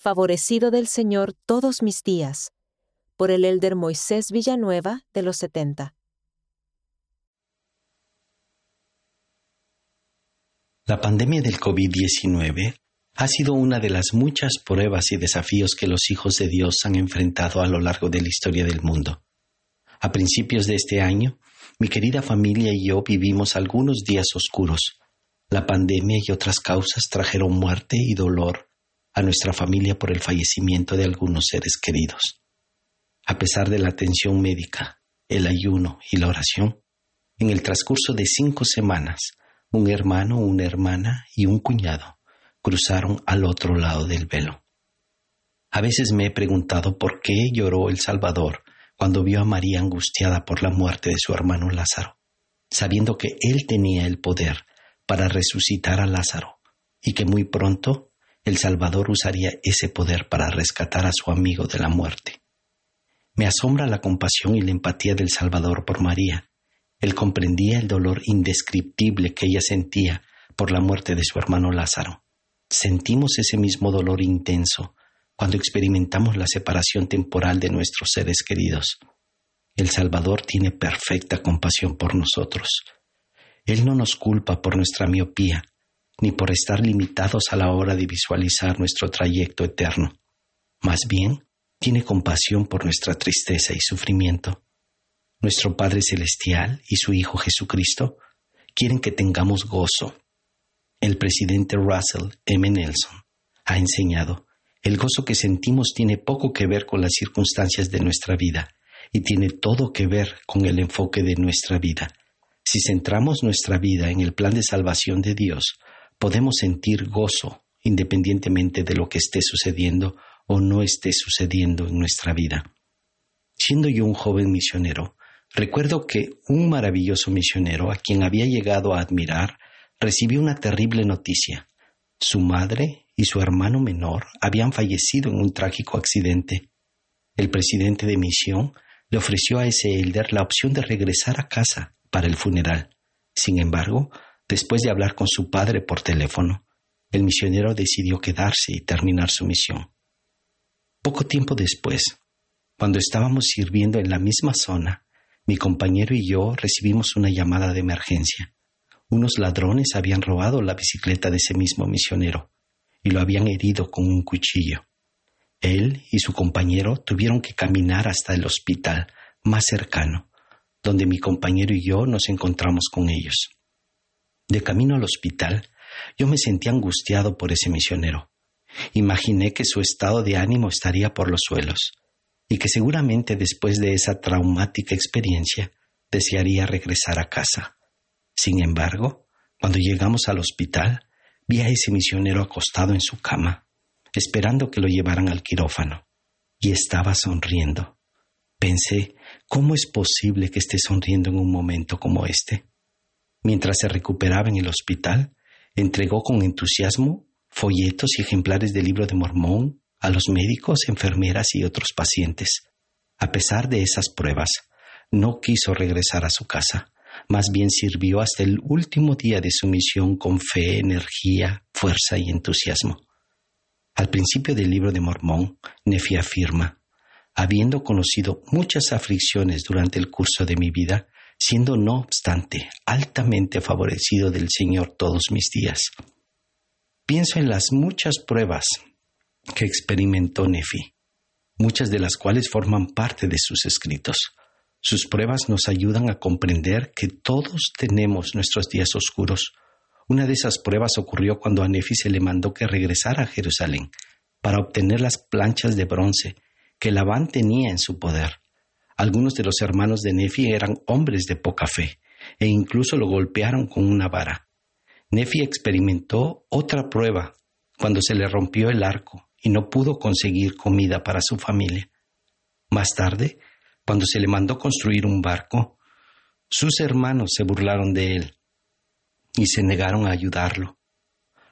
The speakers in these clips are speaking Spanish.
favorecido del Señor todos mis días, por el elder Moisés Villanueva de los 70. La pandemia del COVID-19 ha sido una de las muchas pruebas y desafíos que los hijos de Dios han enfrentado a lo largo de la historia del mundo. A principios de este año, mi querida familia y yo vivimos algunos días oscuros. La pandemia y otras causas trajeron muerte y dolor a nuestra familia por el fallecimiento de algunos seres queridos. A pesar de la atención médica, el ayuno y la oración, en el transcurso de cinco semanas, un hermano, una hermana y un cuñado cruzaron al otro lado del velo. A veces me he preguntado por qué lloró el Salvador cuando vio a María angustiada por la muerte de su hermano Lázaro, sabiendo que él tenía el poder para resucitar a Lázaro y que muy pronto el Salvador usaría ese poder para rescatar a su amigo de la muerte. Me asombra la compasión y la empatía del Salvador por María. Él comprendía el dolor indescriptible que ella sentía por la muerte de su hermano Lázaro. Sentimos ese mismo dolor intenso cuando experimentamos la separación temporal de nuestros seres queridos. El Salvador tiene perfecta compasión por nosotros. Él no nos culpa por nuestra miopía, ni por estar limitados a la hora de visualizar nuestro trayecto eterno. Más bien, tiene compasión por nuestra tristeza y sufrimiento. Nuestro Padre Celestial y su Hijo Jesucristo quieren que tengamos gozo. El presidente Russell M. Nelson ha enseñado, el gozo que sentimos tiene poco que ver con las circunstancias de nuestra vida y tiene todo que ver con el enfoque de nuestra vida. Si centramos nuestra vida en el plan de salvación de Dios, podemos sentir gozo independientemente de lo que esté sucediendo o no esté sucediendo en nuestra vida. Siendo yo un joven misionero, recuerdo que un maravilloso misionero a quien había llegado a admirar recibió una terrible noticia. Su madre y su hermano menor habían fallecido en un trágico accidente. El presidente de misión le ofreció a ese elder la opción de regresar a casa para el funeral. Sin embargo, Después de hablar con su padre por teléfono, el misionero decidió quedarse y terminar su misión. Poco tiempo después, cuando estábamos sirviendo en la misma zona, mi compañero y yo recibimos una llamada de emergencia. Unos ladrones habían robado la bicicleta de ese mismo misionero y lo habían herido con un cuchillo. Él y su compañero tuvieron que caminar hasta el hospital más cercano, donde mi compañero y yo nos encontramos con ellos. De camino al hospital, yo me sentí angustiado por ese misionero. Imaginé que su estado de ánimo estaría por los suelos y que seguramente después de esa traumática experiencia desearía regresar a casa. Sin embargo, cuando llegamos al hospital, vi a ese misionero acostado en su cama, esperando que lo llevaran al quirófano, y estaba sonriendo. Pensé, ¿cómo es posible que esté sonriendo en un momento como este? Mientras se recuperaba en el hospital, entregó con entusiasmo folletos y ejemplares del libro de Mormón a los médicos, enfermeras y otros pacientes. A pesar de esas pruebas, no quiso regresar a su casa, más bien sirvió hasta el último día de su misión con fe, energía, fuerza y entusiasmo. Al principio del libro de Mormón, Nefi afirma, habiendo conocido muchas aflicciones durante el curso de mi vida, siendo no obstante altamente favorecido del Señor todos mis días. Pienso en las muchas pruebas que experimentó Nefi, muchas de las cuales forman parte de sus escritos. Sus pruebas nos ayudan a comprender que todos tenemos nuestros días oscuros. Una de esas pruebas ocurrió cuando a Nefi se le mandó que regresara a Jerusalén para obtener las planchas de bronce que Labán tenía en su poder. Algunos de los hermanos de Nefi eran hombres de poca fe e incluso lo golpearon con una vara. Nefi experimentó otra prueba cuando se le rompió el arco y no pudo conseguir comida para su familia. Más tarde, cuando se le mandó construir un barco, sus hermanos se burlaron de él y se negaron a ayudarlo.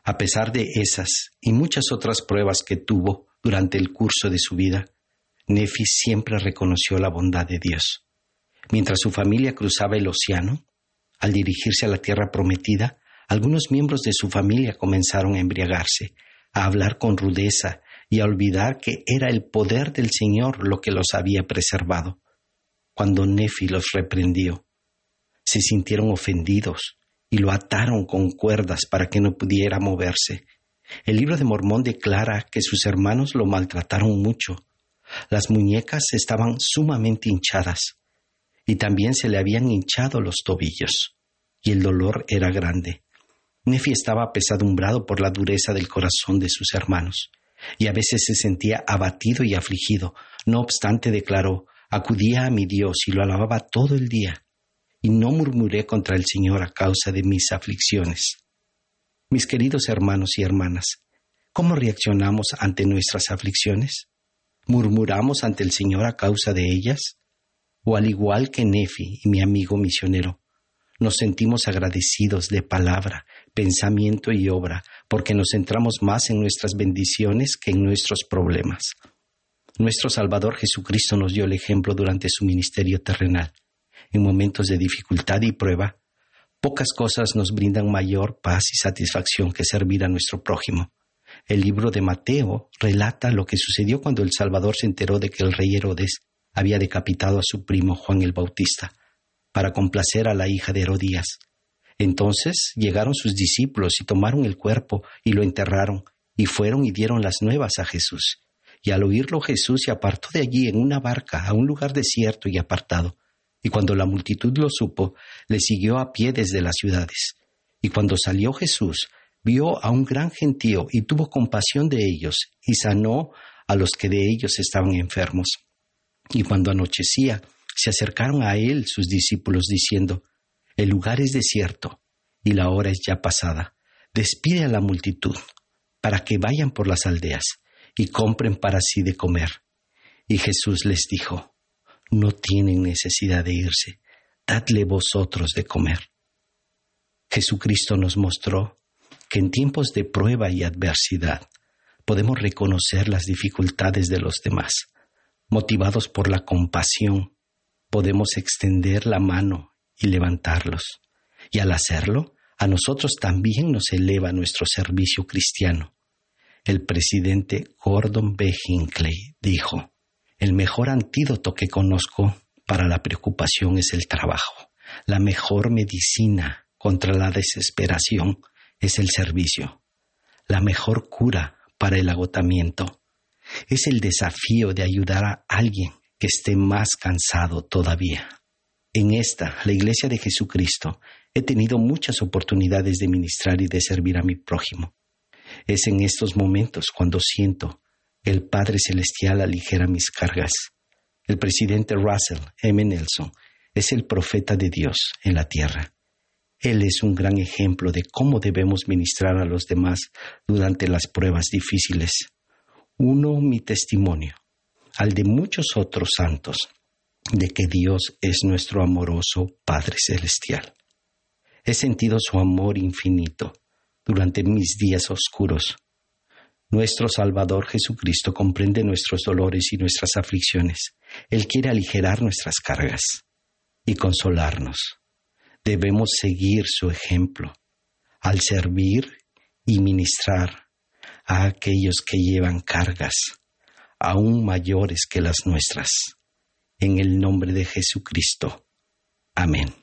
A pesar de esas y muchas otras pruebas que tuvo durante el curso de su vida, Nefi siempre reconoció la bondad de Dios. Mientras su familia cruzaba el océano, al dirigirse a la tierra prometida, algunos miembros de su familia comenzaron a embriagarse, a hablar con rudeza y a olvidar que era el poder del Señor lo que los había preservado. Cuando Nefi los reprendió, se sintieron ofendidos y lo ataron con cuerdas para que no pudiera moverse. El libro de Mormón declara que sus hermanos lo maltrataron mucho. Las muñecas estaban sumamente hinchadas y también se le habían hinchado los tobillos y el dolor era grande. Nefi estaba apesadumbrado por la dureza del corazón de sus hermanos y a veces se sentía abatido y afligido. No obstante, declaró, acudía a mi Dios y lo alababa todo el día, y no murmuré contra el Señor a causa de mis aflicciones. Mis queridos hermanos y hermanas, ¿cómo reaccionamos ante nuestras aflicciones? ¿Murmuramos ante el Señor a causa de ellas? ¿O al igual que Nefi y mi amigo misionero, nos sentimos agradecidos de palabra, pensamiento y obra, porque nos centramos más en nuestras bendiciones que en nuestros problemas. Nuestro Salvador Jesucristo nos dio el ejemplo durante su ministerio terrenal. En momentos de dificultad y prueba, pocas cosas nos brindan mayor paz y satisfacción que servir a nuestro prójimo. El libro de Mateo relata lo que sucedió cuando el Salvador se enteró de que el rey Herodes había decapitado a su primo Juan el Bautista para complacer a la hija de Herodías. Entonces llegaron sus discípulos y tomaron el cuerpo y lo enterraron, y fueron y dieron las nuevas a Jesús. Y al oírlo Jesús se apartó de allí en una barca a un lugar desierto y apartado. Y cuando la multitud lo supo, le siguió a pie desde las ciudades. Y cuando salió Jesús, vio a un gran gentío y tuvo compasión de ellos, y sanó a los que de ellos estaban enfermos. Y cuando anochecía, se acercaron a él sus discípulos diciendo, El lugar es desierto y la hora es ya pasada. Despide a la multitud para que vayan por las aldeas y compren para sí de comer. Y Jesús les dijo, No tienen necesidad de irse, dadle vosotros de comer. Jesucristo nos mostró que en tiempos de prueba y adversidad podemos reconocer las dificultades de los demás, motivados por la compasión podemos extender la mano y levantarlos. Y al hacerlo, a nosotros también nos eleva nuestro servicio cristiano. El presidente Gordon B. Hinckley dijo, el mejor antídoto que conozco para la preocupación es el trabajo. La mejor medicina contra la desesperación es el servicio. La mejor cura para el agotamiento es el desafío de ayudar a alguien que esté más cansado todavía. En esta, la Iglesia de Jesucristo, he tenido muchas oportunidades de ministrar y de servir a mi prójimo. Es en estos momentos cuando siento que el Padre Celestial aligera mis cargas. El presidente Russell M. Nelson es el profeta de Dios en la tierra. Él es un gran ejemplo de cómo debemos ministrar a los demás durante las pruebas difíciles. Uno, mi testimonio al de muchos otros santos, de que Dios es nuestro amoroso Padre Celestial. He sentido su amor infinito durante mis días oscuros. Nuestro Salvador Jesucristo comprende nuestros dolores y nuestras aflicciones. Él quiere aligerar nuestras cargas y consolarnos. Debemos seguir su ejemplo al servir y ministrar a aquellos que llevan cargas aún mayores que las nuestras. En el nombre de Jesucristo. Amén.